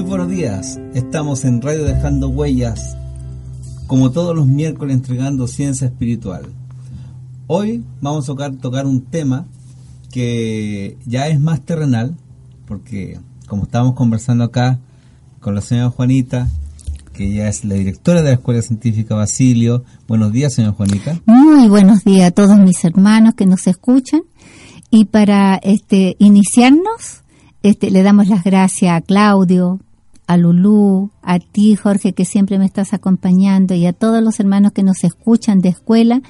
Muy buenos días, estamos en Radio Dejando Huellas, como todos los miércoles entregando ciencia espiritual. Hoy vamos a tocar, tocar un tema que ya es más terrenal, porque como estábamos conversando acá con la señora Juanita, que ella es la directora de la Escuela Científica Basilio. Buenos días, señora Juanita. Muy buenos días a todos mis hermanos que nos escuchan. Y para este iniciarnos, este, le damos las gracias a Claudio, a Lulú, a ti Jorge que siempre me estás acompañando y a todos los hermanos que nos escuchan de escuela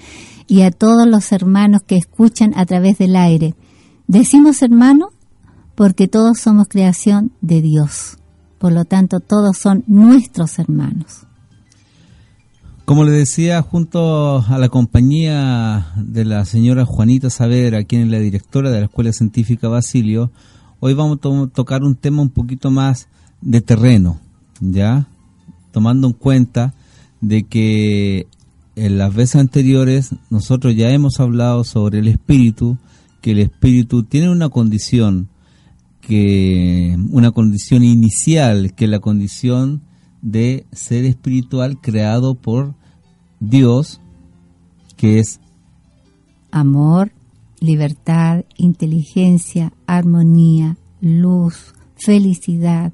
y a todos los hermanos que escuchan a través del aire. Decimos hermano porque todos somos creación de Dios. Por lo tanto, todos son nuestros hermanos. Como le decía, junto a la compañía de la señora Juanita Saavedra, quien es la directora de la Escuela Científica Basilio, Hoy vamos a tocar un tema un poquito más de terreno, ¿ya? Tomando en cuenta de que en las veces anteriores nosotros ya hemos hablado sobre el espíritu, que el espíritu tiene una condición que una condición inicial, que es la condición de ser espiritual creado por Dios, que es amor, libertad, inteligencia, armonía, luz, felicidad.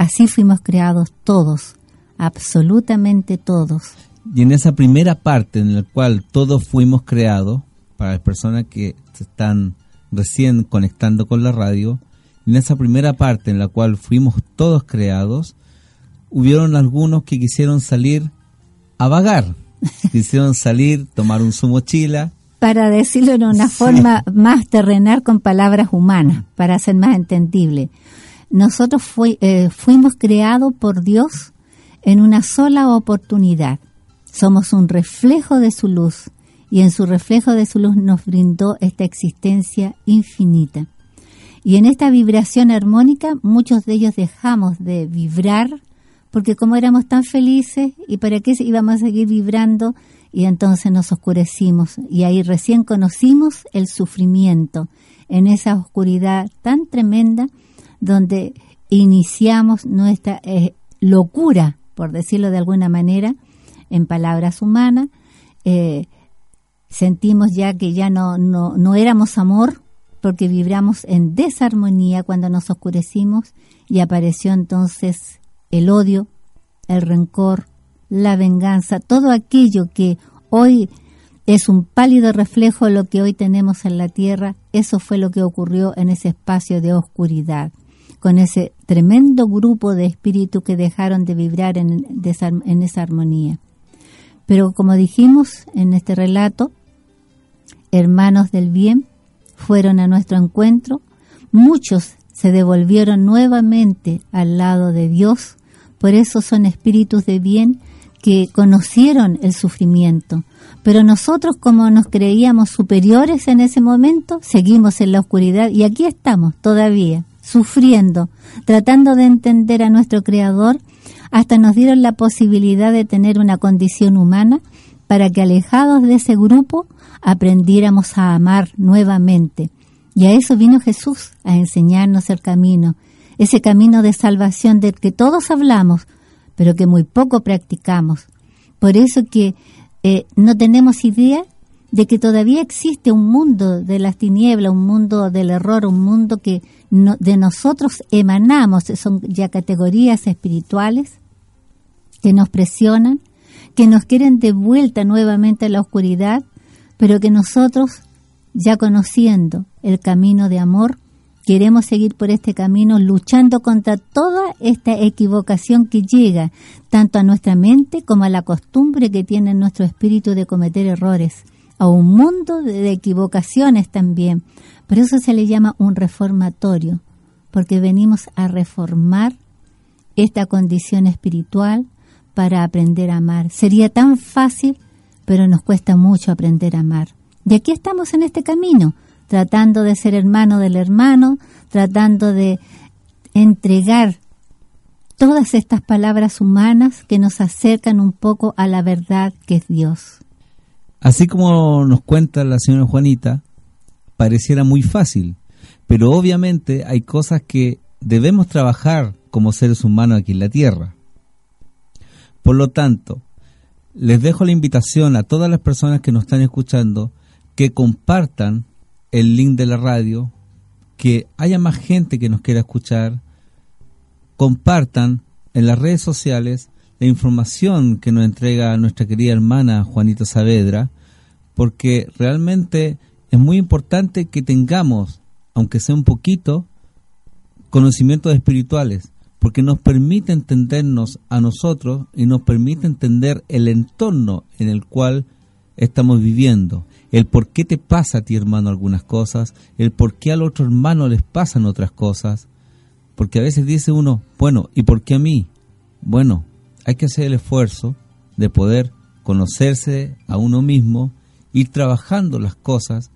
Así fuimos creados todos, absolutamente todos. Y en esa primera parte en la cual todos fuimos creados, para las personas que se están recién conectando con la radio, en esa primera parte en la cual fuimos todos creados, hubieron algunos que quisieron salir a vagar, quisieron salir, tomar un su mochila, para decirlo en una forma más terrenal con palabras humanas, para ser más entendible. Nosotros eh, fuimos creados por Dios en una sola oportunidad. Somos un reflejo de su luz y en su reflejo de su luz nos brindó esta existencia infinita. Y en esta vibración armónica muchos de ellos dejamos de vibrar porque como éramos tan felices y para qué íbamos a seguir vibrando y entonces nos oscurecimos y ahí recién conocimos el sufrimiento en esa oscuridad tan tremenda donde iniciamos nuestra eh, locura, por decirlo de alguna manera, en palabras humanas, eh, sentimos ya que ya no, no, no éramos amor porque vibramos en desarmonía cuando nos oscurecimos y apareció entonces el odio, el rencor, la venganza, todo aquello que hoy es un pálido reflejo de lo que hoy tenemos en la tierra, eso fue lo que ocurrió en ese espacio de oscuridad, con ese tremendo grupo de espíritus que dejaron de vibrar en, en esa armonía. Pero como dijimos en este relato, hermanos del bien fueron a nuestro encuentro, muchos se devolvieron nuevamente al lado de Dios, por eso son espíritus de bien que conocieron el sufrimiento, pero nosotros como nos creíamos superiores en ese momento, seguimos en la oscuridad y aquí estamos todavía, sufriendo, tratando de entender a nuestro Creador, hasta nos dieron la posibilidad de tener una condición humana para que alejados de ese grupo aprendiéramos a amar nuevamente. Y a eso vino Jesús, a enseñarnos el camino, ese camino de salvación del que todos hablamos, pero que muy poco practicamos. Por eso que eh, no tenemos idea de que todavía existe un mundo de las tinieblas, un mundo del error, un mundo que de nosotros emanamos, son ya categorías espirituales que nos presionan, que nos quieren de vuelta nuevamente a la oscuridad, pero que nosotros, ya conociendo el camino de amor, queremos seguir por este camino luchando contra toda esta equivocación que llega tanto a nuestra mente como a la costumbre que tiene nuestro espíritu de cometer errores, a un mundo de equivocaciones también. Por eso se le llama un reformatorio, porque venimos a reformar esta condición espiritual para aprender a amar. Sería tan fácil, pero nos cuesta mucho aprender a amar. Y aquí estamos en este camino, tratando de ser hermano del hermano, tratando de entregar todas estas palabras humanas que nos acercan un poco a la verdad que es Dios. Así como nos cuenta la señora Juanita, pareciera muy fácil, pero obviamente hay cosas que debemos trabajar como seres humanos aquí en la Tierra. Por lo tanto, les dejo la invitación a todas las personas que nos están escuchando que compartan el link de la radio, que haya más gente que nos quiera escuchar, compartan en las redes sociales la información que nos entrega nuestra querida hermana Juanita Saavedra, porque realmente es muy importante que tengamos, aunque sea un poquito, conocimientos espirituales, porque nos permite entendernos a nosotros y nos permite entender el entorno en el cual estamos viviendo, el por qué te pasa a ti hermano algunas cosas, el por qué al otro hermano les pasan otras cosas, porque a veces dice uno, bueno, ¿y por qué a mí? Bueno, hay que hacer el esfuerzo de poder conocerse a uno mismo, ir trabajando las cosas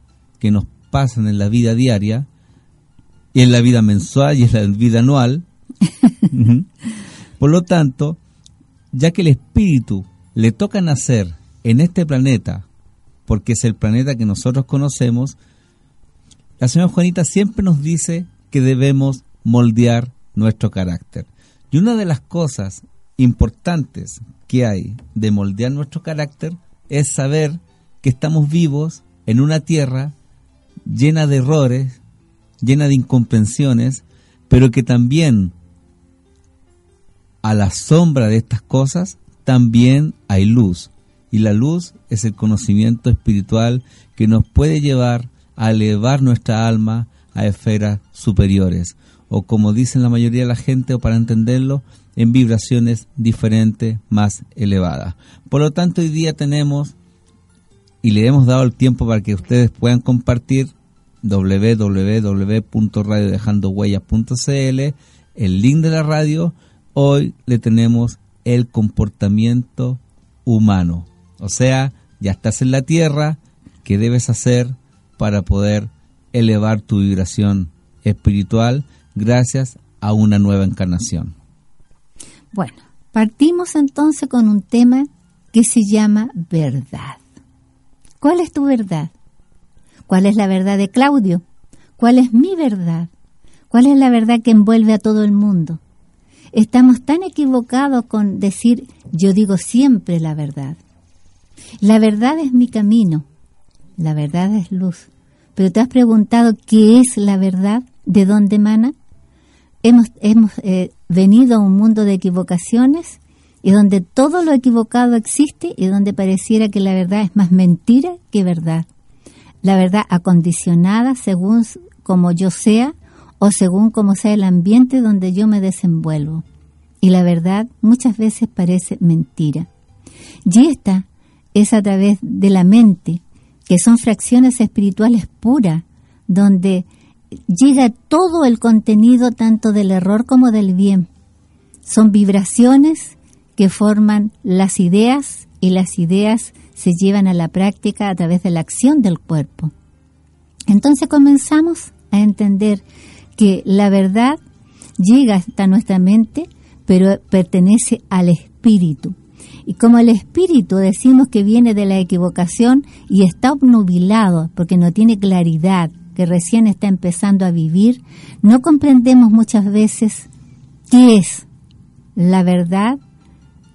que nos pasan en la vida diaria, y en la vida mensual y en la vida anual. Por lo tanto, ya que el espíritu le toca nacer en este planeta, porque es el planeta que nosotros conocemos, la señora Juanita siempre nos dice que debemos moldear nuestro carácter. Y una de las cosas importantes que hay de moldear nuestro carácter es saber que estamos vivos en una tierra llena de errores, llena de incomprensiones, pero que también a la sombra de estas cosas también hay luz. Y la luz es el conocimiento espiritual que nos puede llevar a elevar nuestra alma a esferas superiores. O como dicen la mayoría de la gente, o para entenderlo, en vibraciones diferentes, más elevadas. Por lo tanto, hoy día tenemos, y le hemos dado el tiempo para que ustedes puedan compartir www.radiodejandohuellas.cl, el link de la radio, hoy le tenemos el comportamiento humano. O sea, ya estás en la tierra, ¿qué debes hacer para poder elevar tu vibración espiritual gracias a una nueva encarnación? Bueno, partimos entonces con un tema que se llama verdad. ¿Cuál es tu verdad? ¿Cuál es la verdad de Claudio? ¿Cuál es mi verdad? ¿Cuál es la verdad que envuelve a todo el mundo? Estamos tan equivocados con decir yo digo siempre la verdad. La verdad es mi camino, la verdad es luz. Pero te has preguntado qué es la verdad, de dónde emana. Hemos, hemos eh, venido a un mundo de equivocaciones y donde todo lo equivocado existe y donde pareciera que la verdad es más mentira que verdad la verdad acondicionada según como yo sea o según como sea el ambiente donde yo me desenvuelvo. Y la verdad muchas veces parece mentira. Y esta es a través de la mente, que son fracciones espirituales puras, donde llega todo el contenido tanto del error como del bien. Son vibraciones que forman las ideas y las ideas se llevan a la práctica a través de la acción del cuerpo. Entonces comenzamos a entender que la verdad llega hasta nuestra mente, pero pertenece al espíritu. Y como el espíritu decimos que viene de la equivocación y está obnubilado porque no tiene claridad, que recién está empezando a vivir, no comprendemos muchas veces qué es la verdad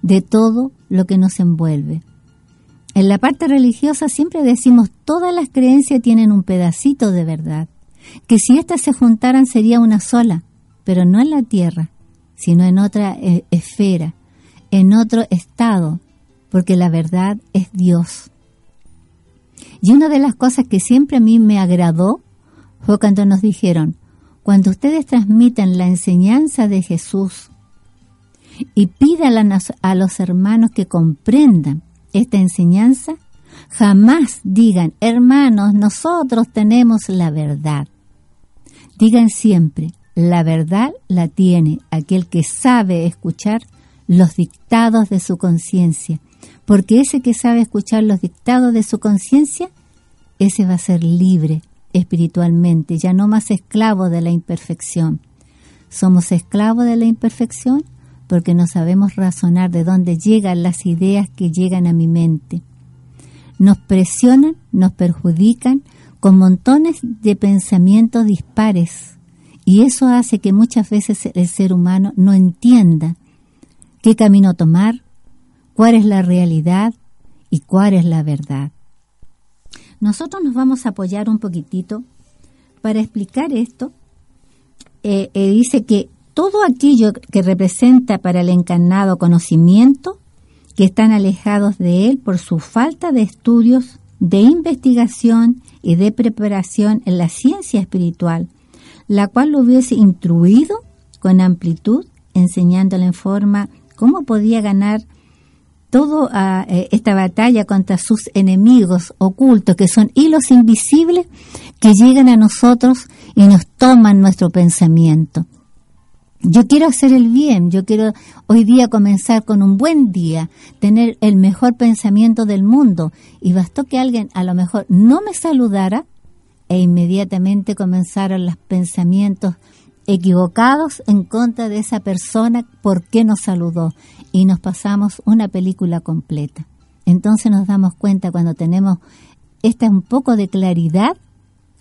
de todo lo que nos envuelve. En la parte religiosa siempre decimos todas las creencias tienen un pedacito de verdad, que si éstas se juntaran sería una sola, pero no en la tierra, sino en otra eh, esfera, en otro estado, porque la verdad es Dios. Y una de las cosas que siempre a mí me agradó fue cuando nos dijeron, cuando ustedes transmiten la enseñanza de Jesús y pidan a los hermanos que comprendan esta enseñanza, jamás digan, hermanos, nosotros tenemos la verdad. Digan siempre, la verdad la tiene aquel que sabe escuchar los dictados de su conciencia, porque ese que sabe escuchar los dictados de su conciencia, ese va a ser libre espiritualmente, ya no más esclavo de la imperfección. Somos esclavos de la imperfección porque no sabemos razonar de dónde llegan las ideas que llegan a mi mente. Nos presionan, nos perjudican con montones de pensamientos dispares Y eso hace que muchas veces el ser humano no entienda qué camino tomar, cuál es la realidad y cuál es la verdad. Nosotros nos vamos a apoyar un poquitito para explicar esto. Eh, eh, dice que todo aquello que representa para el encarnado conocimiento, que están alejados de él por su falta de estudios, de investigación y de preparación en la ciencia espiritual, la cual lo hubiese instruido con amplitud, enseñándole en forma cómo podía ganar toda eh, esta batalla contra sus enemigos ocultos, que son hilos invisibles que llegan a nosotros y nos toman nuestro pensamiento. Yo quiero hacer el bien, yo quiero hoy día comenzar con un buen día, tener el mejor pensamiento del mundo. Y bastó que alguien a lo mejor no me saludara e inmediatamente comenzaron los pensamientos equivocados en contra de esa persona por qué nos saludó y nos pasamos una película completa. Entonces nos damos cuenta cuando tenemos esta un poco de claridad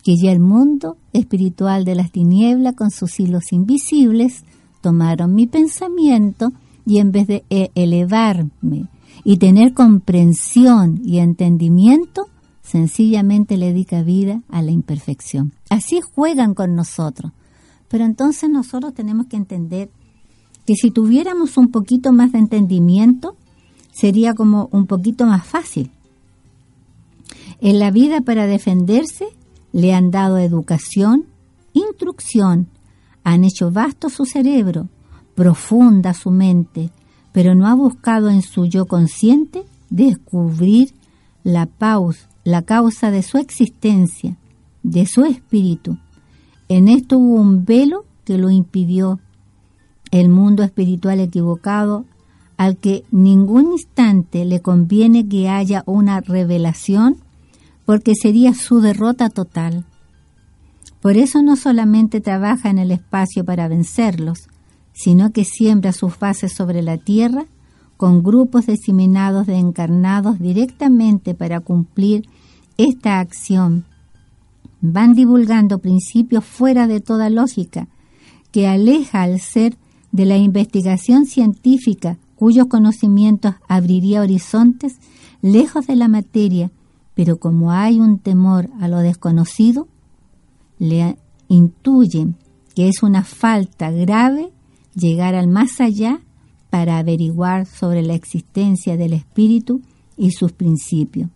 que ya el mundo espiritual de las tinieblas con sus hilos invisibles tomaron mi pensamiento y en vez de e-, elevarme y tener comprensión y entendimiento, sencillamente le dedica vida a la imperfección. Así juegan con nosotros. Pero entonces nosotros tenemos que entender que si tuviéramos un poquito más de entendimiento, sería como un poquito más fácil. En la vida para defenderse le han dado educación, instrucción, han hecho vasto su cerebro, profunda su mente, pero no ha buscado en su yo consciente descubrir la, la causa de su existencia, de su espíritu. En esto hubo un velo que lo impidió. El mundo espiritual equivocado al que ningún instante le conviene que haya una revelación porque sería su derrota total. Por eso no solamente trabaja en el espacio para vencerlos, sino que siembra sus bases sobre la tierra con grupos diseminados de encarnados directamente para cumplir esta acción. Van divulgando principios fuera de toda lógica, que aleja al ser de la investigación científica cuyos conocimientos abriría horizontes lejos de la materia pero como hay un temor a lo desconocido, le intuyen que es una falta grave llegar al más allá para averiguar sobre la existencia del espíritu y sus principios.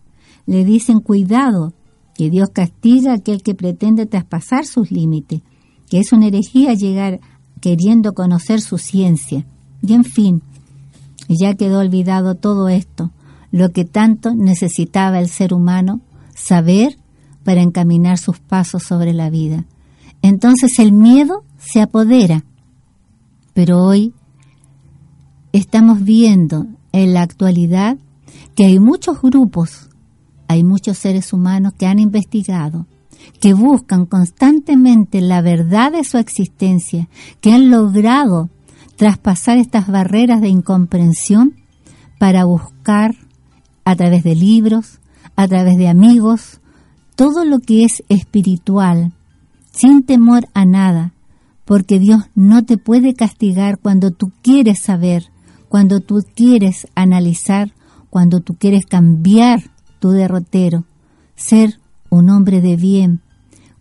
Le dicen cuidado, que Dios castiga a aquel que pretende traspasar sus límites, que es una herejía llegar queriendo conocer su ciencia. Y en fin, ya quedó olvidado todo esto, lo que tanto necesitaba el ser humano saber para encaminar sus pasos sobre la vida. Entonces el miedo se apodera. Pero hoy estamos viendo en la actualidad que hay muchos grupos, hay muchos seres humanos que han investigado, que buscan constantemente la verdad de su existencia, que han logrado traspasar estas barreras de incomprensión para buscar a través de libros, a través de amigos, todo lo que es espiritual, sin temor a nada, porque Dios no te puede castigar cuando tú quieres saber, cuando tú quieres analizar, cuando tú quieres cambiar tu derrotero, ser un hombre de bien.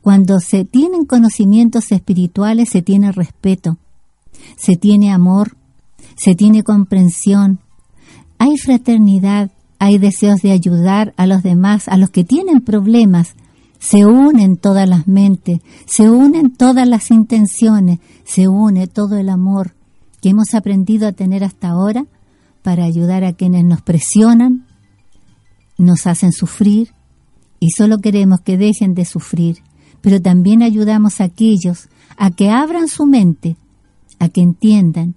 Cuando se tienen conocimientos espirituales se tiene respeto, se tiene amor, se tiene comprensión, hay fraternidad, hay deseos de ayudar a los demás, a los que tienen problemas. Se unen todas las mentes, se unen todas las intenciones, se une todo el amor que hemos aprendido a tener hasta ahora para ayudar a quienes nos presionan, nos hacen sufrir y solo queremos que dejen de sufrir, pero también ayudamos a aquellos a que abran su mente, a que entiendan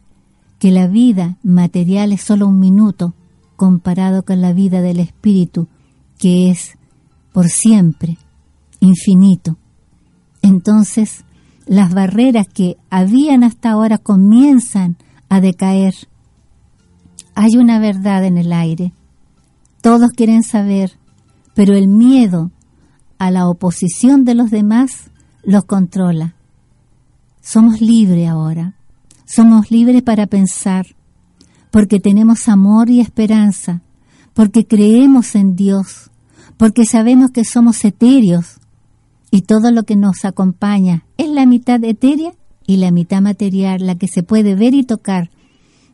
que la vida material es solo un minuto comparado con la vida del Espíritu, que es por siempre, infinito. Entonces, las barreras que habían hasta ahora comienzan a decaer. Hay una verdad en el aire. Todos quieren saber, pero el miedo a la oposición de los demás los controla. somos libres ahora. Somos libres para pensar, porque tenemos amor y esperanza, porque creemos en Dios, porque sabemos que somos etéreos y todo lo que nos acompaña es la mitad etérea y la mitad material, la que se puede ver y tocar.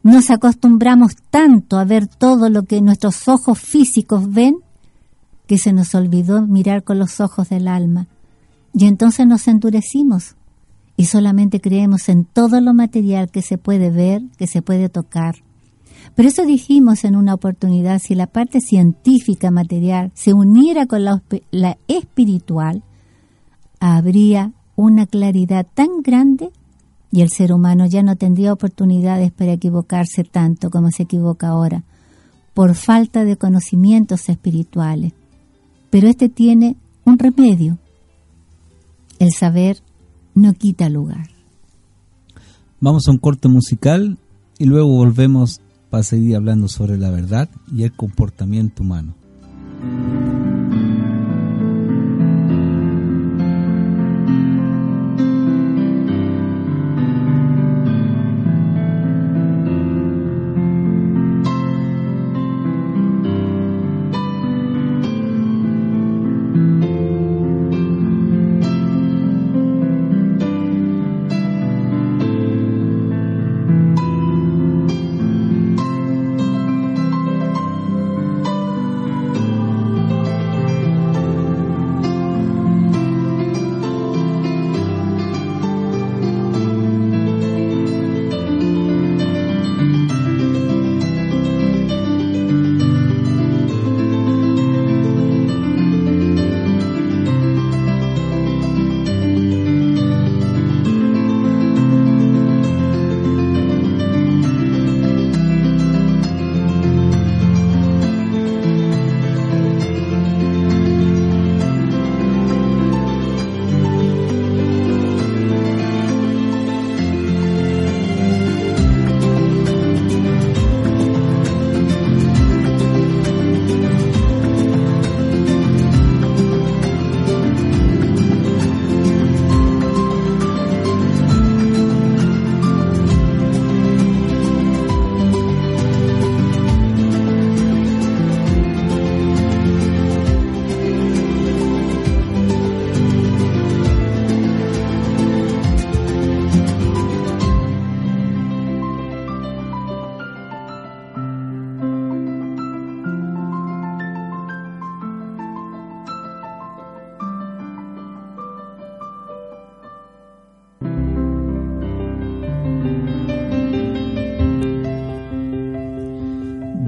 Nos acostumbramos tanto a ver todo lo que nuestros ojos físicos ven que se nos olvidó mirar con los ojos del alma. Y entonces nos endurecimos y solamente creemos en todo lo material que se puede ver, que se puede tocar. Por eso dijimos en una oportunidad, si la parte científica material se uniera con la, la espiritual, habría una claridad tan grande y el ser humano ya no tendría oportunidades para equivocarse tanto como se equivoca ahora, por falta de conocimientos espirituales. Pero este tiene un remedio. El saber no quita lugar. Vamos a un corte musical y luego volvemos para seguir hablando sobre la verdad y el comportamiento humano.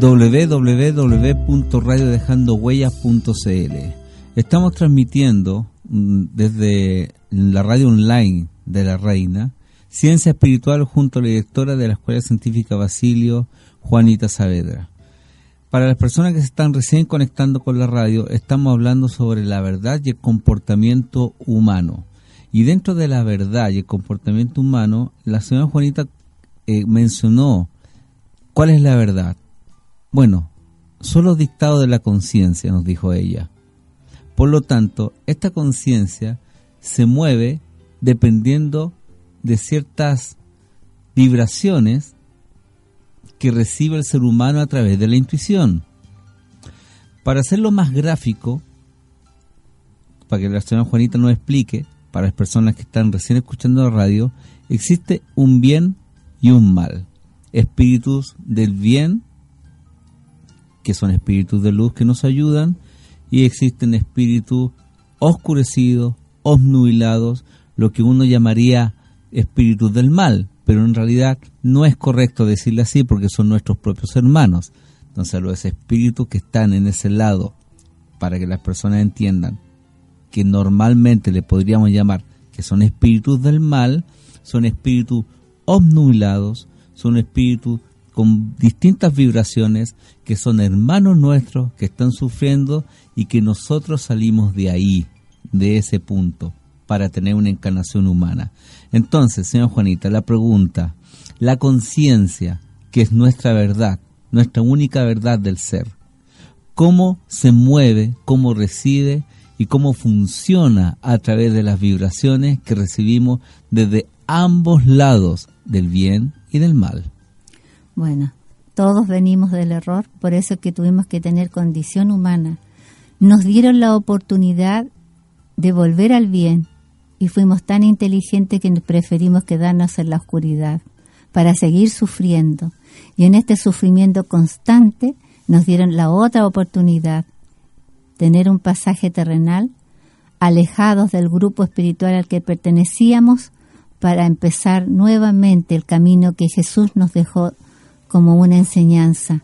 www.radiodejandohuellas.cl. Estamos transmitiendo mm, desde la radio online de la Reina Ciencia Espiritual junto a la directora de la Escuela Científica Basilio, Juanita Saavedra. Para las personas que se están recién conectando con la radio, estamos hablando sobre la verdad y el comportamiento humano. Y dentro de la verdad y el comportamiento humano, la señora Juanita eh, mencionó cuál es la verdad. Bueno, solo dictado de la conciencia, nos dijo ella. Por lo tanto, esta conciencia se mueve dependiendo de ciertas vibraciones que recibe el ser humano a través de la intuición. Para hacerlo más gráfico, para que la señora Juanita nos explique, para las personas que están recién escuchando la radio, existe un bien y un mal. Espíritus del bien que son espíritus de luz que nos ayudan, y existen espíritus oscurecidos, obnubilados, lo que uno llamaría espíritus del mal, pero en realidad no es correcto decirle así porque son nuestros propios hermanos. Entonces los espíritus que están en ese lado, para que las personas entiendan que normalmente le podríamos llamar que son espíritus del mal, son espíritus obnubilados, son espíritus con distintas vibraciones que son hermanos nuestros que están sufriendo y que nosotros salimos de ahí, de ese punto, para tener una encarnación humana. Entonces, señor Juanita, la pregunta, la conciencia, que es nuestra verdad, nuestra única verdad del ser, ¿cómo se mueve, cómo reside y cómo funciona a través de las vibraciones que recibimos desde ambos lados del bien y del mal. Bueno, todos venimos del error, por eso es que tuvimos que tener condición humana. Nos dieron la oportunidad de volver al bien y fuimos tan inteligentes que preferimos quedarnos en la oscuridad para seguir sufriendo. Y en este sufrimiento constante nos dieron la otra oportunidad, tener un pasaje terrenal, alejados del grupo espiritual al que pertenecíamos, para empezar nuevamente el camino que Jesús nos dejó como una enseñanza,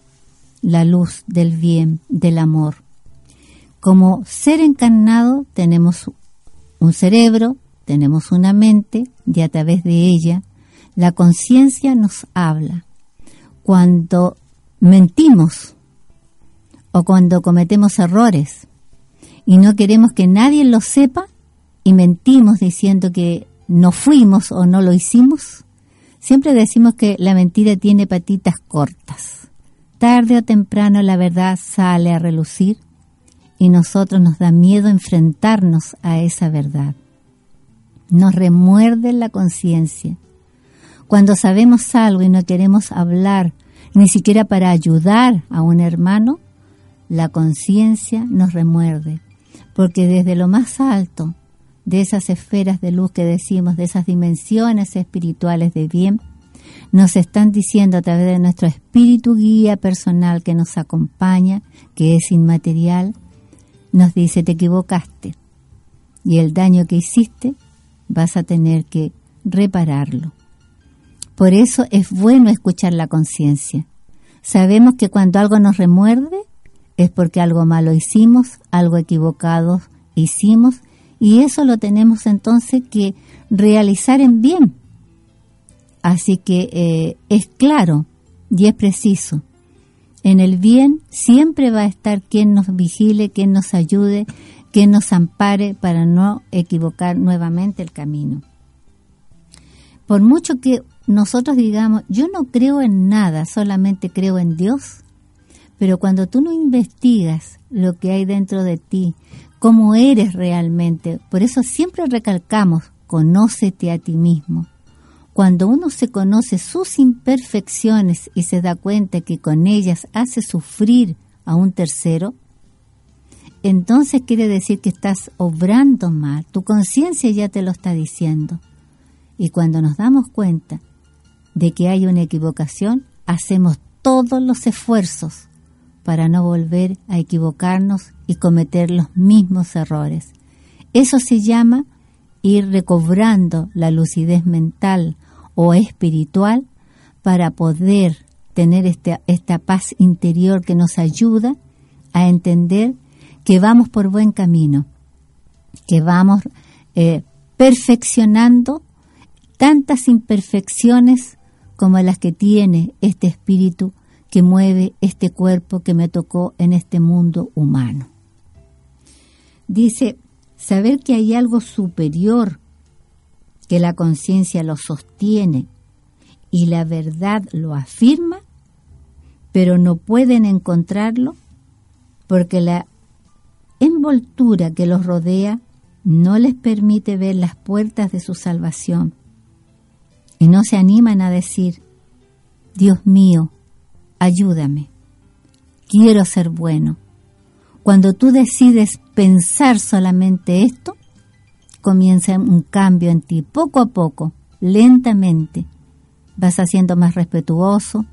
la luz del bien, del amor. Como ser encarnado tenemos un cerebro, tenemos una mente y a través de ella la conciencia nos habla. Cuando mentimos o cuando cometemos errores y no queremos que nadie lo sepa y mentimos diciendo que no fuimos o no lo hicimos, Siempre decimos que la mentira tiene patitas cortas. Tarde o temprano la verdad sale a relucir y nosotros nos da miedo enfrentarnos a esa verdad. Nos remuerde la conciencia. Cuando sabemos algo y no queremos hablar, ni siquiera para ayudar a un hermano, la conciencia nos remuerde, porque desde lo más alto de esas esferas de luz que decimos, de esas dimensiones espirituales de bien, nos están diciendo a través de nuestro espíritu guía personal que nos acompaña, que es inmaterial, nos dice te equivocaste y el daño que hiciste vas a tener que repararlo. Por eso es bueno escuchar la conciencia. Sabemos que cuando algo nos remuerde es porque algo malo hicimos, algo equivocado hicimos y eso lo tenemos entonces que realizar en bien. Así que eh, es claro y es preciso. En el bien siempre va a estar quien nos vigile, quien nos ayude, quien nos ampare para no equivocar nuevamente el camino. Por mucho que nosotros digamos, yo no creo en nada, solamente creo en Dios, pero cuando tú no investigas lo que hay dentro de ti, cómo eres realmente. Por eso siempre recalcamos, conócete a ti mismo. Cuando uno se conoce sus imperfecciones y se da cuenta que con ellas hace sufrir a un tercero, entonces quiere decir que estás obrando mal. Tu conciencia ya te lo está diciendo. Y cuando nos damos cuenta de que hay una equivocación, hacemos todos los esfuerzos para no volver a equivocarnos y cometer los mismos errores. Eso se llama ir recobrando la lucidez mental o espiritual para poder tener esta, esta paz interior que nos ayuda a entender que vamos por buen camino, que vamos eh, perfeccionando tantas imperfecciones como las que tiene este espíritu que mueve este cuerpo que me tocó en este mundo humano. Dice, saber que hay algo superior, que la conciencia lo sostiene y la verdad lo afirma, pero no pueden encontrarlo porque la envoltura que los rodea no les permite ver las puertas de su salvación y no se animan a decir, Dios mío, ayúdame, quiero ser bueno. Cuando tú decides pensar solamente esto, comienza un cambio en ti, poco a poco, lentamente. Vas haciendo más respetuoso,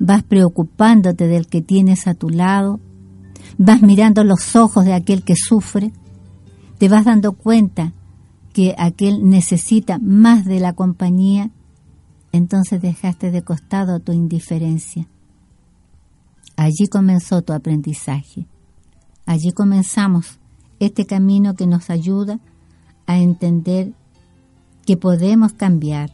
vas preocupándote del que tienes a tu lado, vas mirando los ojos de aquel que sufre, te vas dando cuenta que aquel necesita más de la compañía, entonces dejaste de costado tu indiferencia Allí comenzó tu aprendizaje. Allí comenzamos este camino que nos ayuda a entender que podemos cambiar.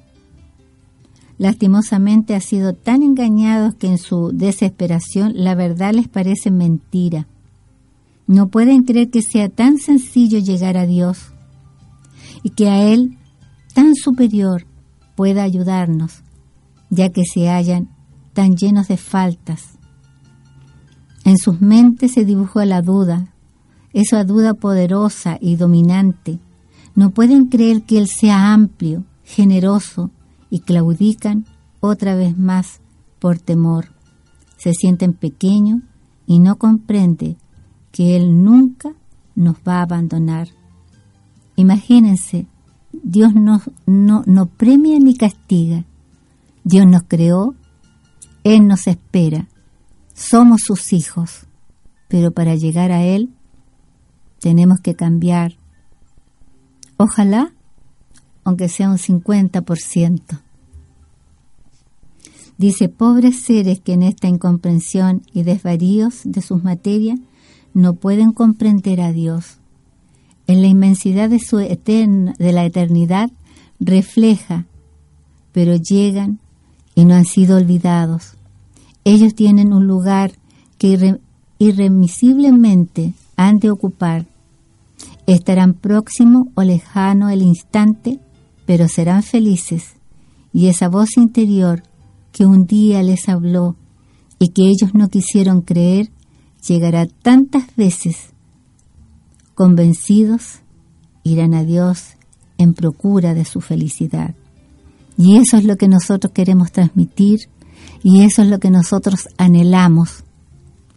Lastimosamente ha sido tan engañados que en su desesperación la verdad les parece mentira. No pueden creer que sea tan sencillo llegar a Dios y que a Él, tan superior, pueda ayudarnos, ya que se hallan tan llenos de faltas, en sus mentes se dibujó la duda, esa duda poderosa y dominante. No pueden creer que Él sea amplio, generoso y claudican otra vez más por temor. Se sienten pequeños y no comprende que Él nunca nos va a abandonar. Imagínense, Dios no, no premia ni castiga. Dios nos creó, Él nos espera. Somos sus hijos, pero para llegar a Él tenemos que cambiar. Ojalá, aunque sea un 50%. Dice, pobres seres que en esta incomprensión y desvaríos de sus materias no pueden comprender a Dios. En la inmensidad de, su de la eternidad refleja, pero llegan y no han sido olvidados. Ellos tienen un lugar que irremisiblemente han de ocupar. Estarán próximo o lejano el instante, pero serán felices. Y esa voz interior que un día les habló y que ellos no quisieron creer, llegará tantas veces. Convencidos, irán a Dios en procura de su felicidad. Y eso es lo que nosotros queremos transmitir y eso es lo que nosotros anhelamos.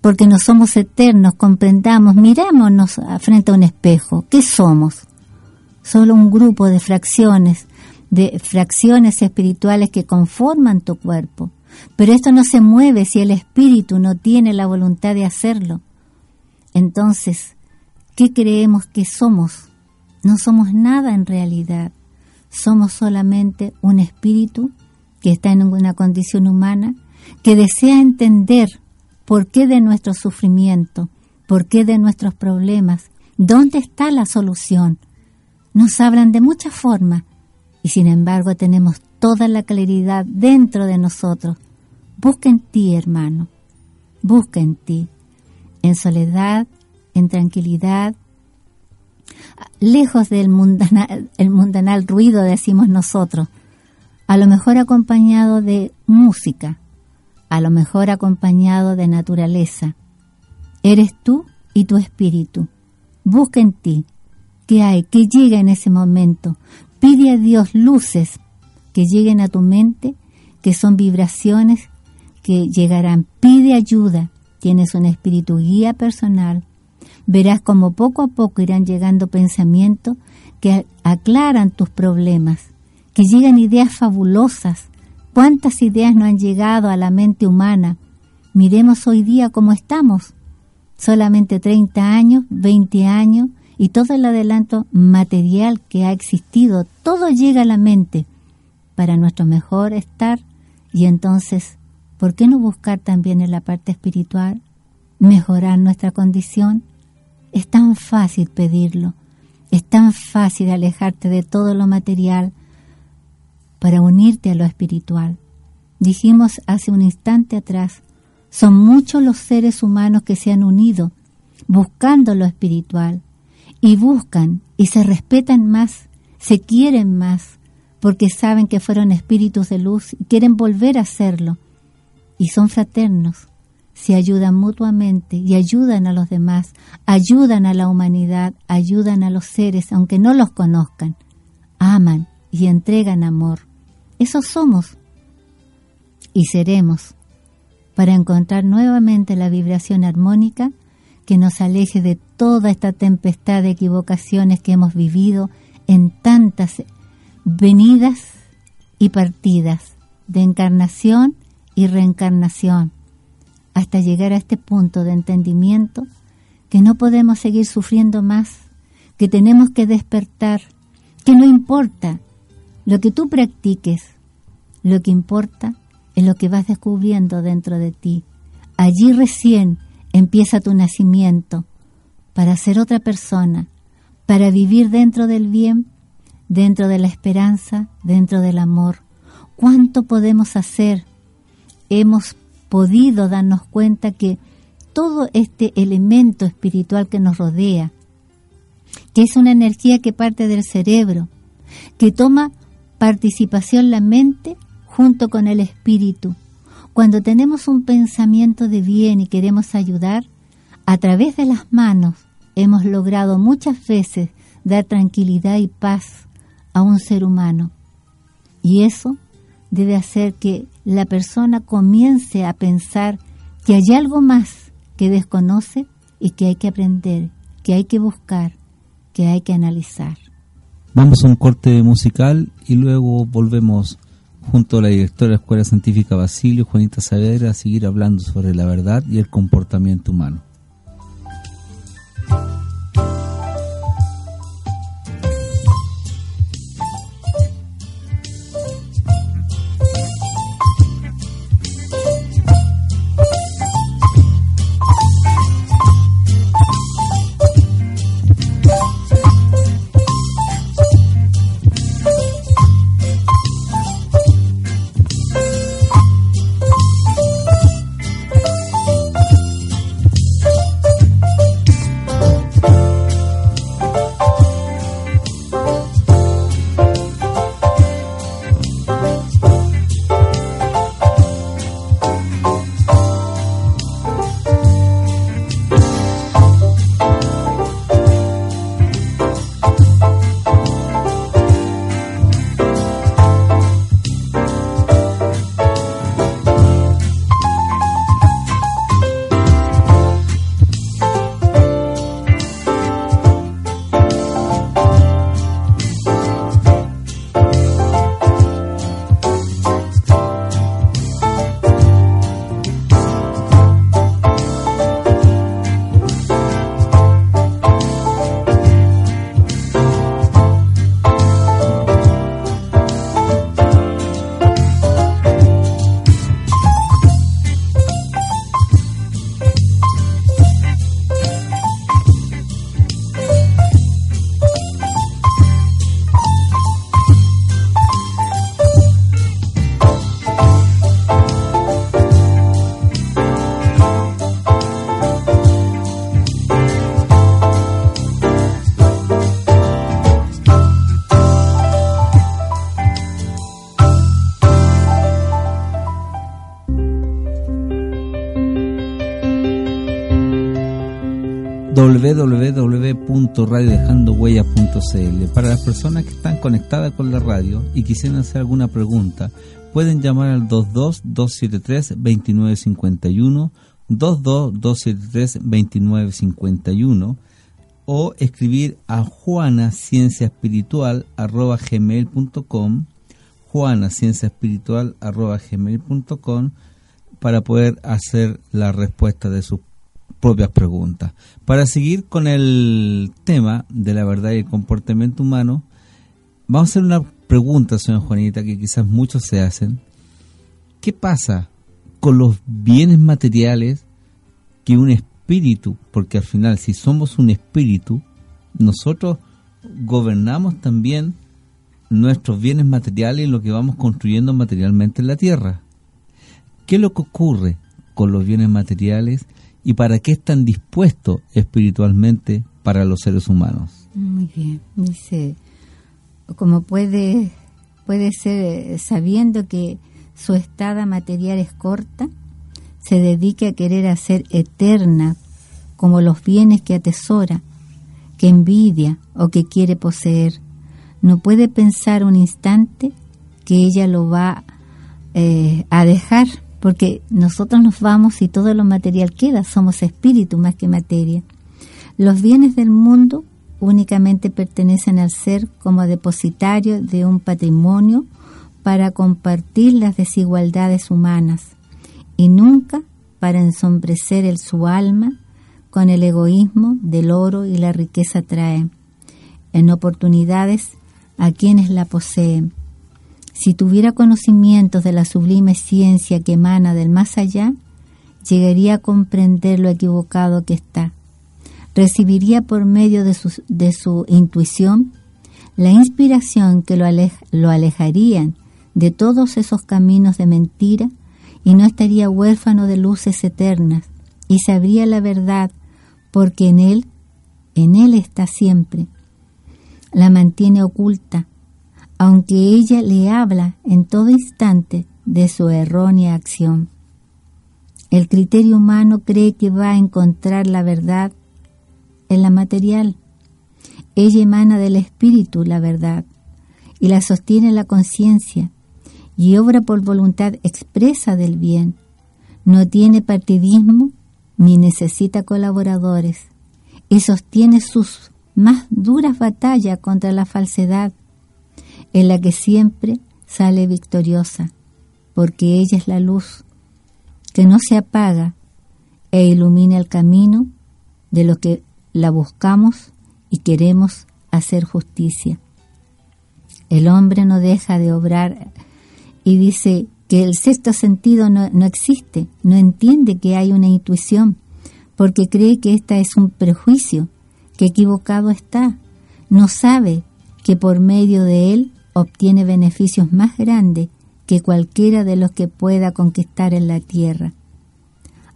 Porque no somos eternos, comprendamos, mirémonos frente a un espejo. ¿Qué somos? Solo un grupo de fracciones de fracciones espirituales que conforman tu cuerpo. Pero esto no se mueve si el espíritu no tiene la voluntad de hacerlo. Entonces, ¿qué creemos que somos? No somos nada en realidad. Somos solamente un espíritu que está en una condición humana, que desea entender por qué de nuestro sufrimiento, por qué de nuestros problemas, dónde está la solución. Nos hablan de muchas formas, y sin embargo tenemos toda la claridad dentro de nosotros. Busca en ti, hermano, busca en ti, en soledad, en tranquilidad, lejos del mundanal, mundanal ruido, decimos nosotros, a lo mejor acompañado de música, a lo mejor acompañado de naturaleza. Eres tú y tu espíritu. Busca en ti. ¿Qué hay? ¿Qué llega en ese momento? Pide a Dios luces que lleguen a tu mente, que son vibraciones que llegarán. Pide ayuda. Tienes un espíritu guía personal. Verás como poco a poco irán llegando pensamientos que aclaran tus problemas, que llegan ideas fabulosas. ¿Cuántas ideas no han llegado a la mente humana? Miremos hoy día cómo estamos. Solamente 30 años, 20 años, y todo el adelanto material que ha existido, todo llega a la mente para nuestro mejor estar y entonces, ¿por qué no buscar también en la parte espiritual mejorar nuestra condición? Es tan fácil pedirlo, es tan fácil alejarte de todo lo material para unirte a lo espiritual. Dijimos hace un instante atrás, son muchos los seres humanos que se han unido buscando lo espiritual, y buscan y se respetan más, se quieren más, porque saben que fueron espíritus de luz y quieren volver a hacerlo. Y son fraternos, se ayudan mutuamente y ayudan a los demás, ayudan a la humanidad, ayudan a los seres, aunque no los conozcan. Aman y entregan amor. Eso somos y seremos para encontrar nuevamente la vibración armónica que nos aleje de toda esta tempestad de equivocaciones que hemos vivido en tantas venidas y partidas de encarnación y reencarnación, hasta llegar a este punto de entendimiento que no podemos seguir sufriendo más, que tenemos que despertar, que no importa lo que tú practiques, lo que importa es lo que vas descubriendo dentro de ti. Allí recién empieza tu nacimiento para ser otra persona, para vivir dentro del bien, dentro de la esperanza, dentro del amor. ¿Cuánto podemos hacer? Hemos podido darnos cuenta que todo este elemento espiritual que nos rodea, que es una energía que parte del cerebro, que toma participación la mente junto con el espíritu, cuando tenemos un pensamiento de bien y queremos ayudar, a través de las manos hemos logrado muchas veces dar tranquilidad y paz a un ser humano. Y eso debe hacer que la persona comience a pensar que hay algo más que desconoce y que hay que aprender, que hay que buscar, que hay que analizar. Vamos a un corte musical y luego volvemos junto a la directora de la Escuela Científica Basilio, Juanita Saavedra, a seguir hablando sobre la verdad y el comportamiento humano. www.radiodejandohuellas.cl. Para las personas que están conectadas con la radio y quisieran hacer alguna pregunta, pueden llamar al 22-273-2951, 22-273-2951 o escribir a juanacienciaespiritual.gmail.com juanacienciaespiritual.gmail.com para poder hacer la respuesta de sus propias preguntas. Para seguir con el tema de la verdad y el comportamiento humano, vamos a hacer una pregunta, señora Juanita, que quizás muchos se hacen. ¿Qué pasa con los bienes materiales que un espíritu, porque al final si somos un espíritu, nosotros gobernamos también nuestros bienes materiales y lo que vamos construyendo materialmente en la tierra? ¿Qué es lo que ocurre con los bienes materiales y para qué están dispuestos espiritualmente para los seres humanos. Muy bien, dice, como puede, puede ser eh, sabiendo que su estada material es corta, se dedique a querer hacer eterna como los bienes que atesora, que envidia o que quiere poseer. No puede pensar un instante que ella lo va eh, a dejar porque nosotros nos vamos y todo lo material queda, somos espíritu más que materia. Los bienes del mundo únicamente pertenecen al ser como depositario de un patrimonio para compartir las desigualdades humanas y nunca para ensombrecer el su alma con el egoísmo del oro y la riqueza trae, en oportunidades a quienes la poseen si tuviera conocimientos de la sublime ciencia que emana del más allá, llegaría a comprender lo equivocado que está. Recibiría por medio de su, de su intuición la inspiración que lo, lo alejarían de todos esos caminos de mentira y no estaría huérfano de luces eternas y sabría la verdad porque en él, en él está siempre. La mantiene oculta aunque ella le habla en todo instante de su errónea acción. El criterio humano cree que va a encontrar la verdad en la material. Ella emana del espíritu la verdad y la sostiene la conciencia y obra por voluntad expresa del bien. No tiene partidismo ni necesita colaboradores y sostiene sus más duras batallas contra la falsedad, en la que siempre sale victoriosa, porque ella es la luz que no se apaga e ilumina el camino de lo que la buscamos y queremos hacer justicia. El hombre no deja de obrar y dice que el sexto sentido no, no existe, no entiende que hay una intuición, porque cree que esta es un prejuicio, que equivocado está, no sabe que por medio de él obtiene beneficios más grandes que cualquiera de los que pueda conquistar en la tierra.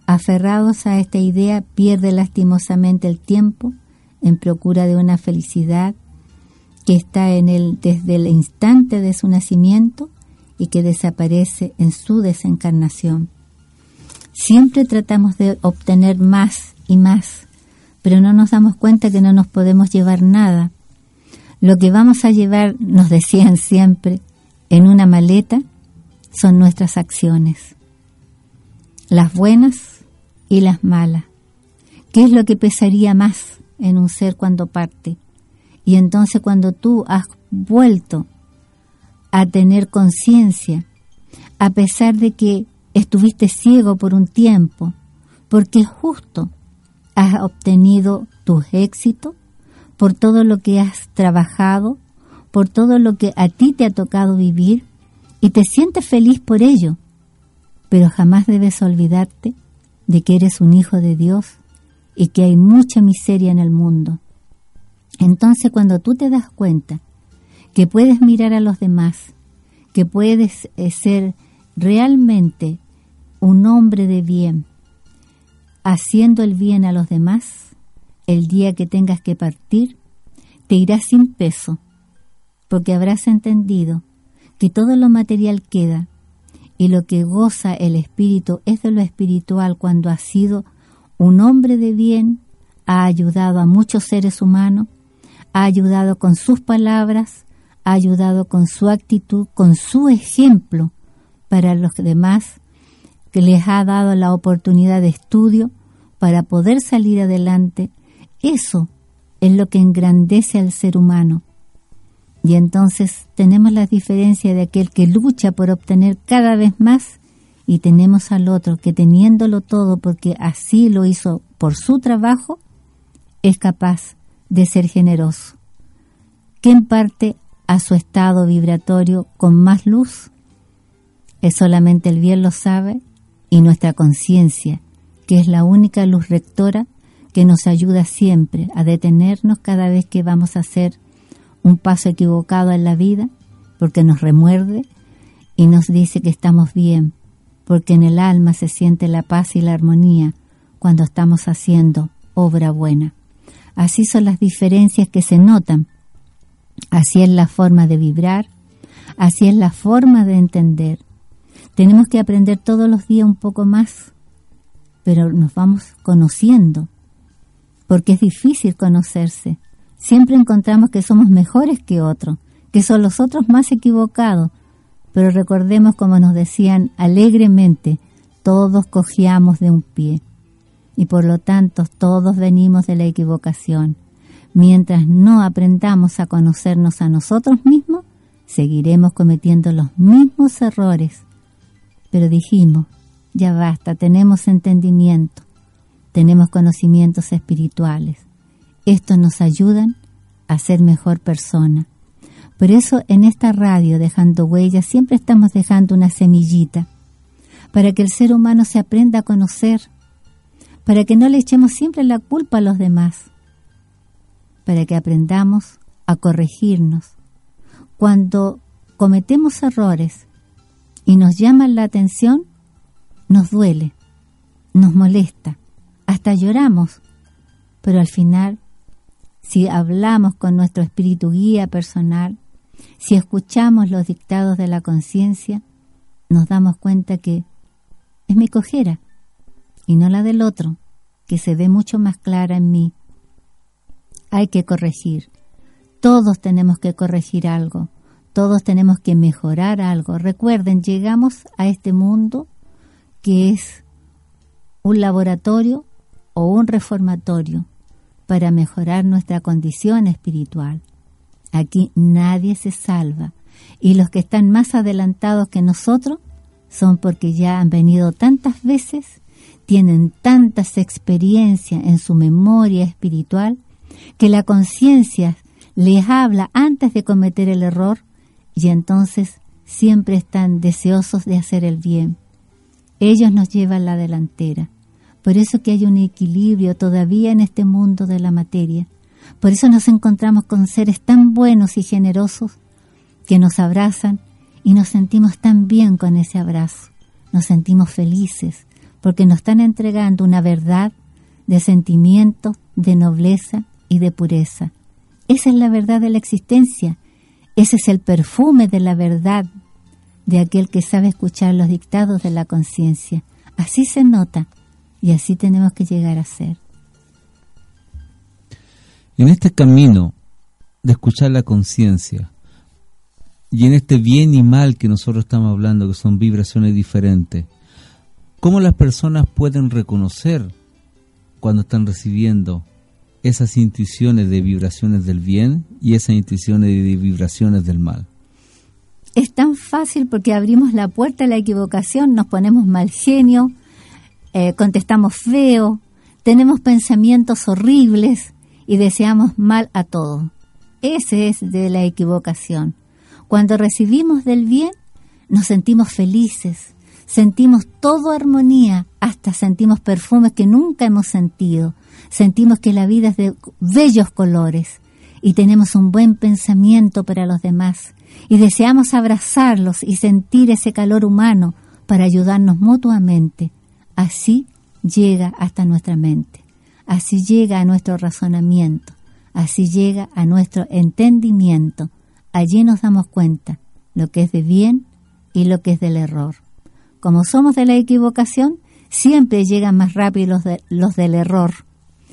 Aferrados a esta idea, pierde lastimosamente el tiempo en procura de una felicidad que está en él desde el instante de su nacimiento y que desaparece en su desencarnación. Siempre tratamos de obtener más y más, pero no nos damos cuenta que no nos podemos llevar nada. Lo que vamos a llevar, nos decían siempre, en una maleta son nuestras acciones, las buenas y las malas. ¿Qué es lo que pesaría más en un ser cuando parte? Y entonces cuando tú has vuelto a tener conciencia, a pesar de que estuviste ciego por un tiempo, porque justo has obtenido tus éxitos, por todo lo que has trabajado, por todo lo que a ti te ha tocado vivir, y te sientes feliz por ello, pero jamás debes olvidarte de que eres un hijo de Dios y que hay mucha miseria en el mundo. Entonces cuando tú te das cuenta que puedes mirar a los demás, que puedes eh, ser realmente un hombre de bien, haciendo el bien a los demás, el día que tengas que partir, te irás sin peso, porque habrás entendido que todo lo material queda y lo que goza el espíritu es de lo espiritual cuando ha sido un hombre de bien, ha ayudado a muchos seres humanos, ha ayudado con sus palabras, ha ayudado con su actitud, con su ejemplo para los demás, que les ha dado la oportunidad de estudio para poder salir adelante. Eso es lo que engrandece al ser humano. Y entonces tenemos la diferencia de aquel que lucha por obtener cada vez más y tenemos al otro que teniéndolo todo porque así lo hizo por su trabajo, es capaz de ser generoso. ¿Quién parte a su estado vibratorio con más luz? Es solamente el bien lo sabe y nuestra conciencia, que es la única luz rectora que nos ayuda siempre a detenernos cada vez que vamos a hacer un paso equivocado en la vida, porque nos remuerde y nos dice que estamos bien, porque en el alma se siente la paz y la armonía cuando estamos haciendo obra buena. Así son las diferencias que se notan. Así es la forma de vibrar, así es la forma de entender. Tenemos que aprender todos los días un poco más, pero nos vamos conociendo, porque es difícil conocerse siempre encontramos que somos mejores que otros, que son los otros más equivocados, pero recordemos como nos decían alegremente, todos cogiamos de un pie y por lo tanto todos venimos de la equivocación. Mientras no aprendamos a conocernos a nosotros mismos, seguiremos cometiendo los mismos errores. Pero dijimos, ya basta, tenemos entendimiento, tenemos conocimientos espirituales estos nos ayudan a ser mejor persona. Por eso en esta radio, Dejando Huellas, siempre estamos dejando una semillita para que el ser humano se aprenda a conocer, para que no le echemos siempre la culpa a los demás, para que aprendamos a corregirnos. Cuando cometemos errores y nos llaman la atención, nos duele, nos molesta, hasta lloramos, pero al final si hablamos con nuestro espíritu guía personal, si escuchamos los dictados de la conciencia, nos damos cuenta que es mi cojera y no la del otro, que se ve mucho más clara en mí. Hay que corregir. Todos tenemos que corregir algo. todos tenemos que mejorar algo. Recuerden, llegamos a este mundo que es un laboratorio o un reformatorio para mejorar nuestra condición espiritual. Aquí nadie se salva y los que están más adelantados que nosotros son porque ya han venido tantas veces, tienen tantas experiencias en su memoria espiritual, que la conciencia les habla antes de cometer el error y entonces siempre están deseosos de hacer el bien. Ellos nos llevan la delantera. Por eso que hay un equilibrio todavía en este mundo de la materia. Por eso nos encontramos con seres tan buenos y generosos que nos abrazan y nos sentimos tan bien con ese abrazo. Nos sentimos felices porque nos están entregando una verdad de sentimiento, de nobleza y de pureza. Esa es la verdad de la existencia. Ese es el perfume de la verdad de aquel que sabe escuchar los dictados de la conciencia. Así se nota y así tenemos que llegar a ser. En este camino de escuchar la conciencia y en este bien y mal que nosotros estamos hablando, que son vibraciones diferentes, ¿cómo las personas pueden reconocer cuando están recibiendo esas intuiciones de vibraciones del bien y esas intuiciones de vibraciones del mal? Es tan fácil porque abrimos la puerta a la equivocación, nos ponemos mal genio, eh, contestamos feo, tenemos pensamientos horribles y deseamos mal a todo. Ese es de la equivocación. Cuando recibimos del bien, nos sentimos felices, sentimos toda armonía, hasta sentimos perfumes que nunca hemos sentido, sentimos que la vida es de bellos colores y tenemos un buen pensamiento para los demás y deseamos abrazarlos y sentir ese calor humano para ayudarnos mutuamente. Así llega hasta nuestra mente, así llega a nuestro razonamiento, así llega a nuestro entendimiento. Allí nos damos cuenta lo que es de bien y lo que es del error. Como somos de la equivocación, siempre llegan más rápido los, los del error.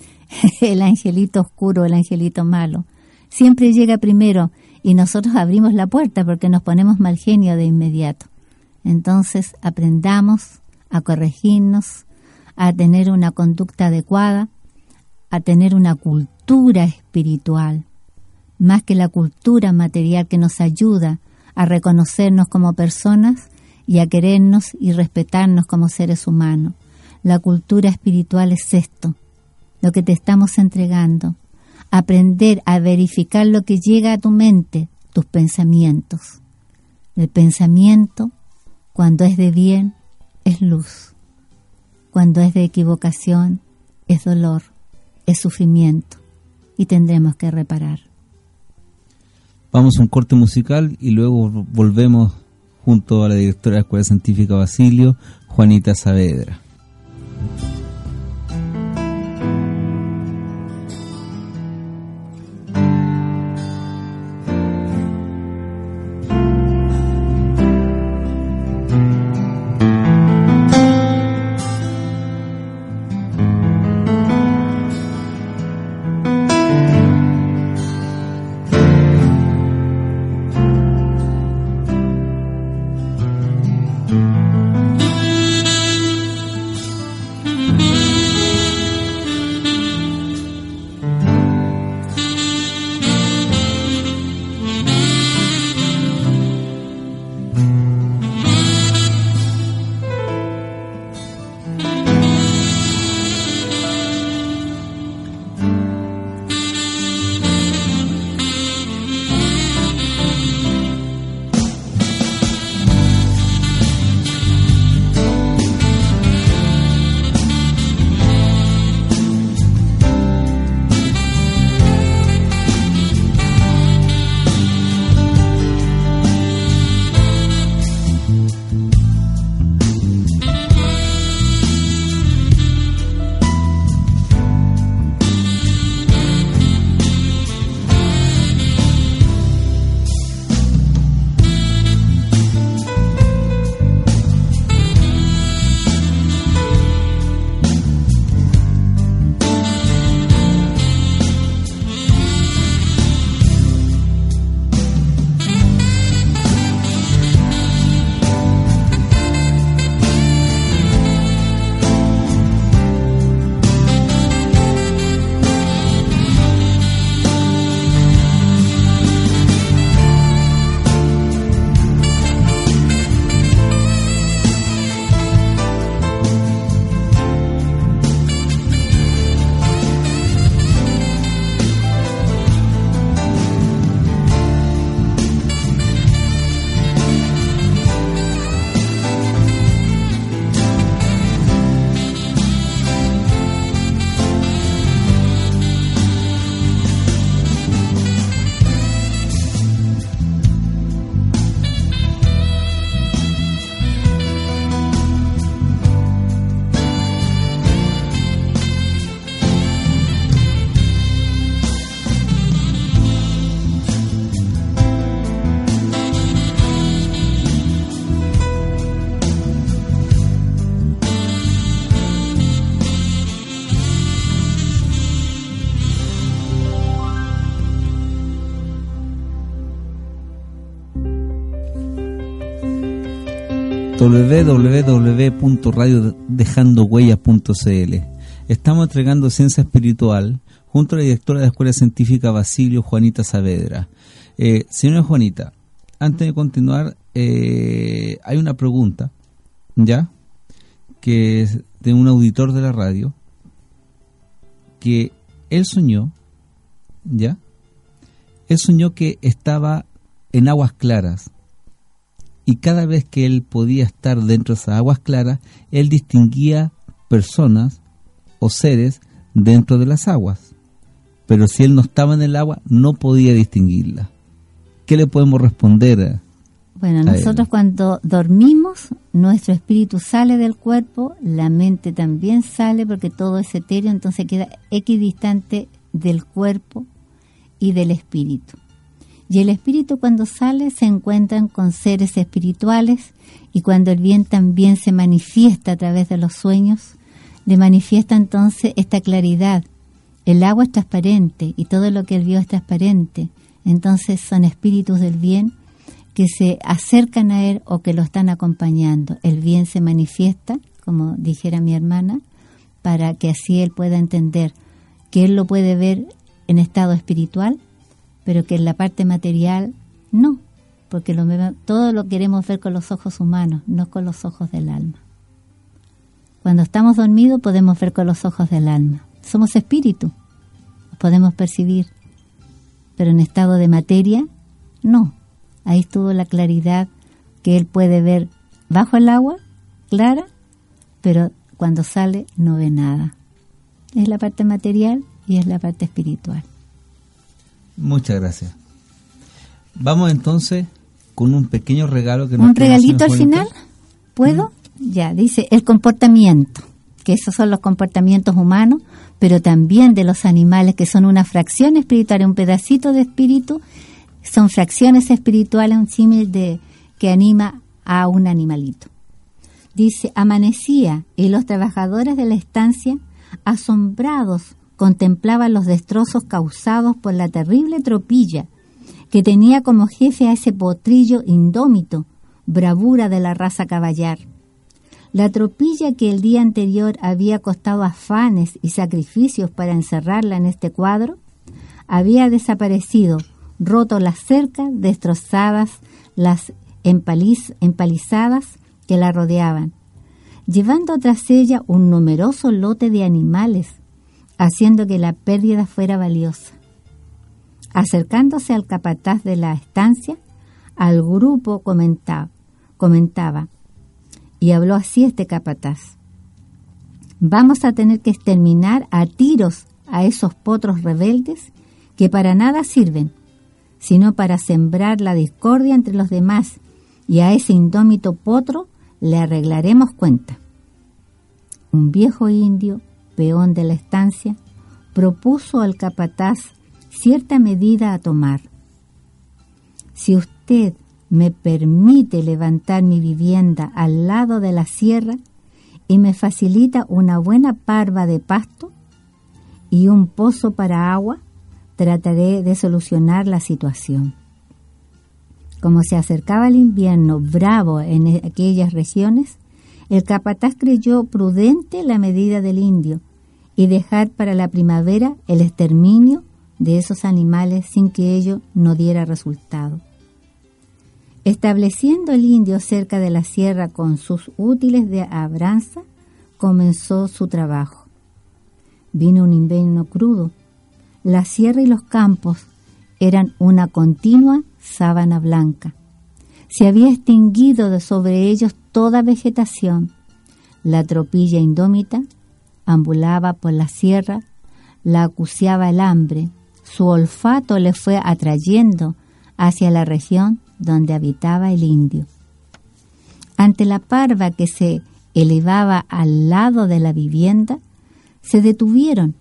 el angelito oscuro, el angelito malo. Siempre llega primero y nosotros abrimos la puerta porque nos ponemos mal genio de inmediato. Entonces aprendamos a corregirnos, a tener una conducta adecuada, a tener una cultura espiritual, más que la cultura material que nos ayuda a reconocernos como personas y a querernos y respetarnos como seres humanos. La cultura espiritual es esto, lo que te estamos entregando, aprender a verificar lo que llega a tu mente, tus pensamientos. El pensamiento, cuando es de bien, es luz. Cuando es de equivocación, es dolor, es sufrimiento y tendremos que reparar. Vamos a un corte musical y luego volvemos junto a la directora de la Escuela Científica Basilio, Juanita Saavedra. www.radiodejandohuellas.cl. Estamos entregando ciencia espiritual junto a la directora de la Escuela Científica Basilio, Juanita Saavedra. Eh, señora Juanita, antes de continuar, eh, hay una pregunta, ¿ya? Que es de un auditor de la radio, que él soñó, ¿ya? Él soñó que estaba en aguas claras y cada vez que él podía estar dentro de esas aguas claras, él distinguía personas o seres dentro de las aguas. Pero si él no estaba en el agua, no podía distinguirla. ¿Qué le podemos responder? bueno, nosotros cuando dormimos, nuestro espíritu sale del cuerpo, la mente también sale porque todo es etéreo, entonces queda equidistante del cuerpo y del espíritu. Y el espíritu cuando sale se encuentran con seres espirituales y cuando el bien también se manifiesta a través de los sueños, le manifiesta entonces esta claridad. El agua es transparente y todo lo que él vio es transparente. Entonces son espíritus del bien que se acercan a él o que lo están acompañando. El bien se manifiesta, como dijera mi hermana, para que así él pueda entender que él lo puede ver en estado espiritual pero que en la parte material no, porque todo lo queremos ver con los ojos humanos, no con los ojos del alma. Cuando estamos dormidos podemos ver con los ojos del alma. Somos espíritu, podemos percibir, pero en estado de materia, no. Ahí estuvo la claridad que él puede ver bajo el agua, clara, pero cuando sale no ve nada. Es la parte material y es la parte espiritual. Muchas gracias. Vamos entonces con un pequeño regalo que nos ¿Un regalito al final? ¿Puedo? Mm. Ya, dice el comportamiento, que esos son los comportamientos humanos, pero también de los animales, que son una fracción espiritual, un pedacito de espíritu, son fracciones espirituales, un símil de que anima a un animalito. Dice, amanecía y los trabajadores de la estancia, asombrados contemplaba los destrozos causados por la terrible tropilla que tenía como jefe a ese potrillo indómito, bravura de la raza caballar. La tropilla que el día anterior había costado afanes y sacrificios para encerrarla en este cuadro, había desaparecido, roto las cercas, destrozadas las empalizadas que la rodeaban, llevando tras ella un numeroso lote de animales, haciendo que la pérdida fuera valiosa. Acercándose al capataz de la estancia, al grupo comentaba, comentaba y habló así este capataz. Vamos a tener que exterminar a tiros a esos potros rebeldes que para nada sirven, sino para sembrar la discordia entre los demás, y a ese indómito potro le arreglaremos cuenta. Un viejo indio peón de la estancia, propuso al capataz cierta medida a tomar. Si usted me permite levantar mi vivienda al lado de la sierra y me facilita una buena parva de pasto y un pozo para agua, trataré de solucionar la situación. Como se acercaba el invierno bravo en aquellas regiones, el capataz creyó prudente la medida del indio y dejar para la primavera el exterminio de esos animales sin que ello no diera resultado. Estableciendo el indio cerca de la sierra con sus útiles de abranza, comenzó su trabajo. Vino un invierno crudo. La sierra y los campos eran una continua sábana blanca. Se había extinguido de sobre ellos toda vegetación. La tropilla indómita ambulaba por la sierra, la acuciaba el hambre, su olfato le fue atrayendo hacia la región donde habitaba el indio. Ante la parva que se elevaba al lado de la vivienda, se detuvieron,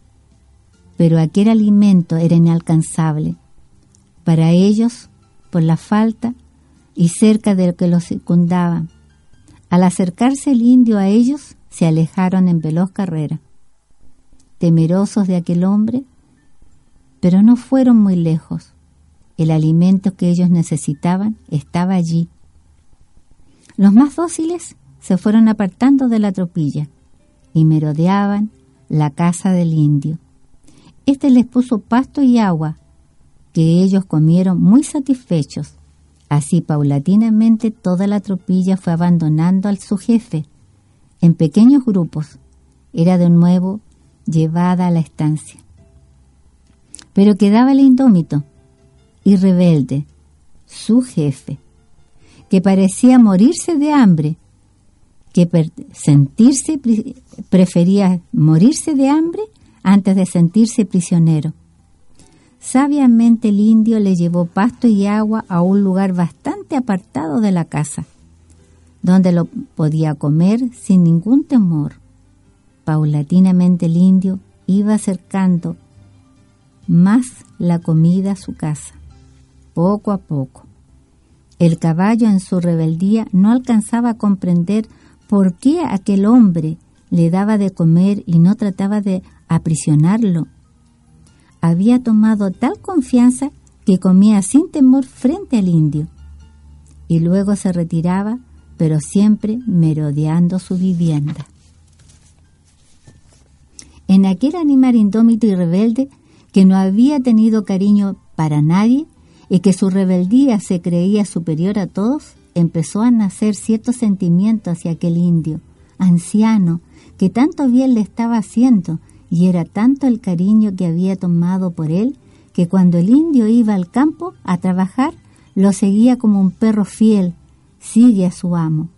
pero aquel alimento era inalcanzable. Para ellos, por la falta y cerca de lo que los circundaban. Al acercarse el indio a ellos, se alejaron en veloz carrera, temerosos de aquel hombre, pero no fueron muy lejos. El alimento que ellos necesitaban estaba allí. Los más dóciles se fueron apartando de la tropilla y merodeaban la casa del indio. Este les puso pasto y agua, que ellos comieron muy satisfechos. Así paulatinamente toda la tropilla fue abandonando al su jefe, en pequeños grupos. Era de nuevo llevada a la estancia. Pero quedaba el indómito y rebelde, su jefe, que parecía morirse de hambre, que sentirse prefería morirse de hambre antes de sentirse prisionero. Sabiamente el indio le llevó pasto y agua a un lugar bastante apartado de la casa, donde lo podía comer sin ningún temor. Paulatinamente el indio iba acercando más la comida a su casa, poco a poco. El caballo en su rebeldía no alcanzaba a comprender por qué aquel hombre le daba de comer y no trataba de aprisionarlo. Había tomado tal confianza que comía sin temor frente al indio y luego se retiraba, pero siempre merodeando su vivienda. En aquel animal indómito y rebelde que no había tenido cariño para nadie, y que su rebeldía se creía superior a todos, empezó a nacer cierto sentimiento hacia aquel indio, anciano, que tanto bien le estaba haciendo, y era tanto el cariño que había tomado por él, que cuando el indio iba al campo a trabajar, lo seguía como un perro fiel, sigue a su amo.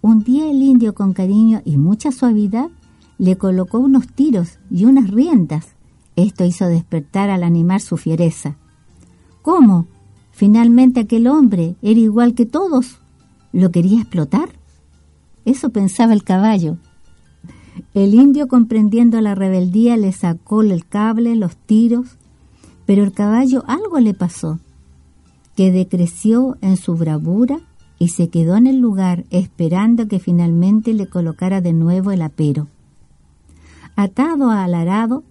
Un día el indio con cariño y mucha suavidad le colocó unos tiros y unas riendas. Esto hizo despertar al animal su fiereza. ¿Cómo? Finalmente aquel hombre era igual que todos. ¿Lo quería explotar? Eso pensaba el caballo. El indio, comprendiendo la rebeldía, le sacó el cable, los tiros, pero el caballo algo le pasó, que decreció en su bravura y se quedó en el lugar esperando que finalmente le colocara de nuevo el apero. Atado al arado,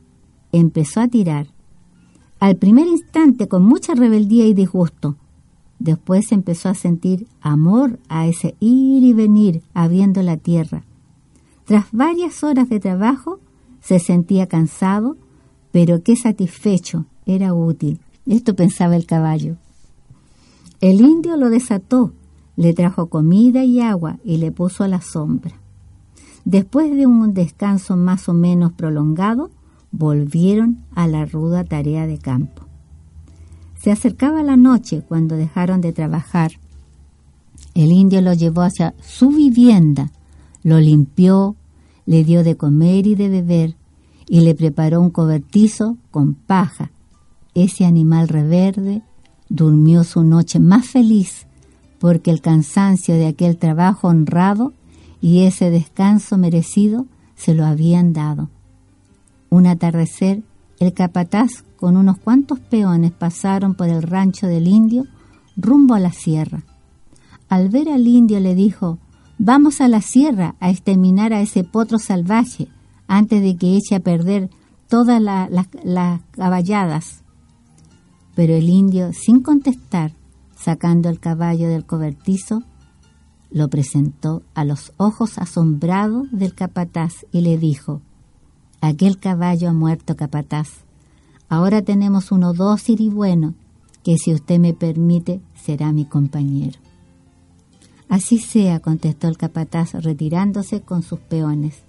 empezó a tirar, al primer instante con mucha rebeldía y disgusto. Después empezó a sentir amor a ese ir y venir abriendo la tierra. Tras varias horas de trabajo se sentía cansado, pero qué satisfecho, era útil. Esto pensaba el caballo. El indio lo desató, le trajo comida y agua y le puso a la sombra. Después de un descanso más o menos prolongado, volvieron a la ruda tarea de campo. Se acercaba la noche cuando dejaron de trabajar. El indio lo llevó hacia su vivienda, lo limpió, le dio de comer y de beber y le preparó un cobertizo con paja. Ese animal reverde durmió su noche más feliz porque el cansancio de aquel trabajo honrado y ese descanso merecido se lo habían dado. Un atardecer, el capataz con unos cuantos peones pasaron por el rancho del indio rumbo a la sierra. Al ver al indio le dijo, vamos a la sierra a exterminar a ese potro salvaje antes de que eche a perder todas las caballadas. Pero el indio, sin contestar, sacando el caballo del cobertizo, lo presentó a los ojos asombrados del capataz y le dijo, Aquel caballo ha muerto, capataz. Ahora tenemos uno dócil y bueno, que si usted me permite, será mi compañero. Así sea, contestó el capataz, retirándose con sus peones.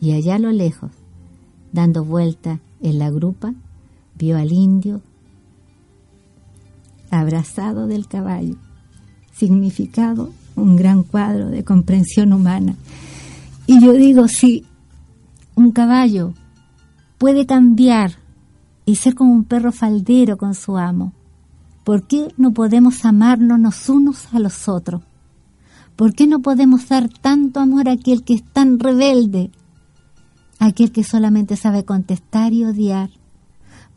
Y allá a lo lejos, dando vuelta en la grupa, vio al indio abrazado del caballo, significado un gran cuadro de comprensión humana. Y yo digo, sí, un caballo puede cambiar y ser como un perro faldero con su amo. ¿Por qué no podemos amarnos los unos a los otros? ¿Por qué no podemos dar tanto amor a aquel que es tan rebelde? aquel que solamente sabe contestar y odiar.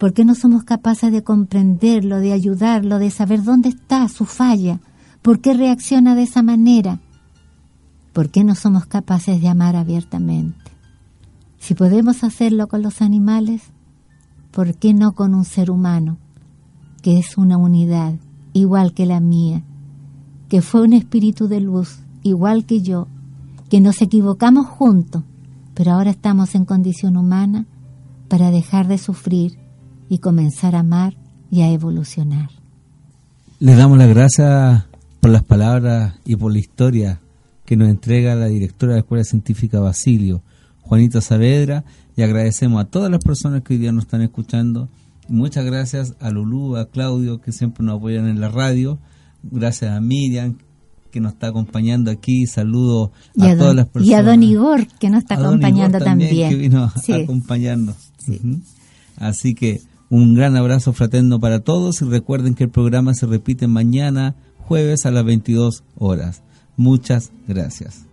¿Por qué no somos capaces de comprenderlo, de ayudarlo, de saber dónde está su falla? ¿Por qué reacciona de esa manera? ¿Por qué no somos capaces de amar abiertamente? Si podemos hacerlo con los animales, ¿por qué no con un ser humano, que es una unidad igual que la mía, que fue un espíritu de luz, igual que yo, que nos equivocamos juntos, pero ahora estamos en condición humana para dejar de sufrir y comenzar a amar y a evolucionar. Le damos las gracias por las palabras y por la historia que nos entrega la directora de la Escuela Científica Basilio, Juanita Saavedra, y agradecemos a todas las personas que hoy día nos están escuchando. Muchas gracias a Lulú, a Claudio, que siempre nos apoyan en la radio. Gracias a Miriam, que nos está acompañando aquí. Saludos a, todas las personas. Y a Don Igor, que nos está acompañando también, Que vino a acompañarnos. Así que un gran abrazo fraterno para todos y recuerden que el programa se repite mañana, jueves a las 22 horas. Muchas gracias.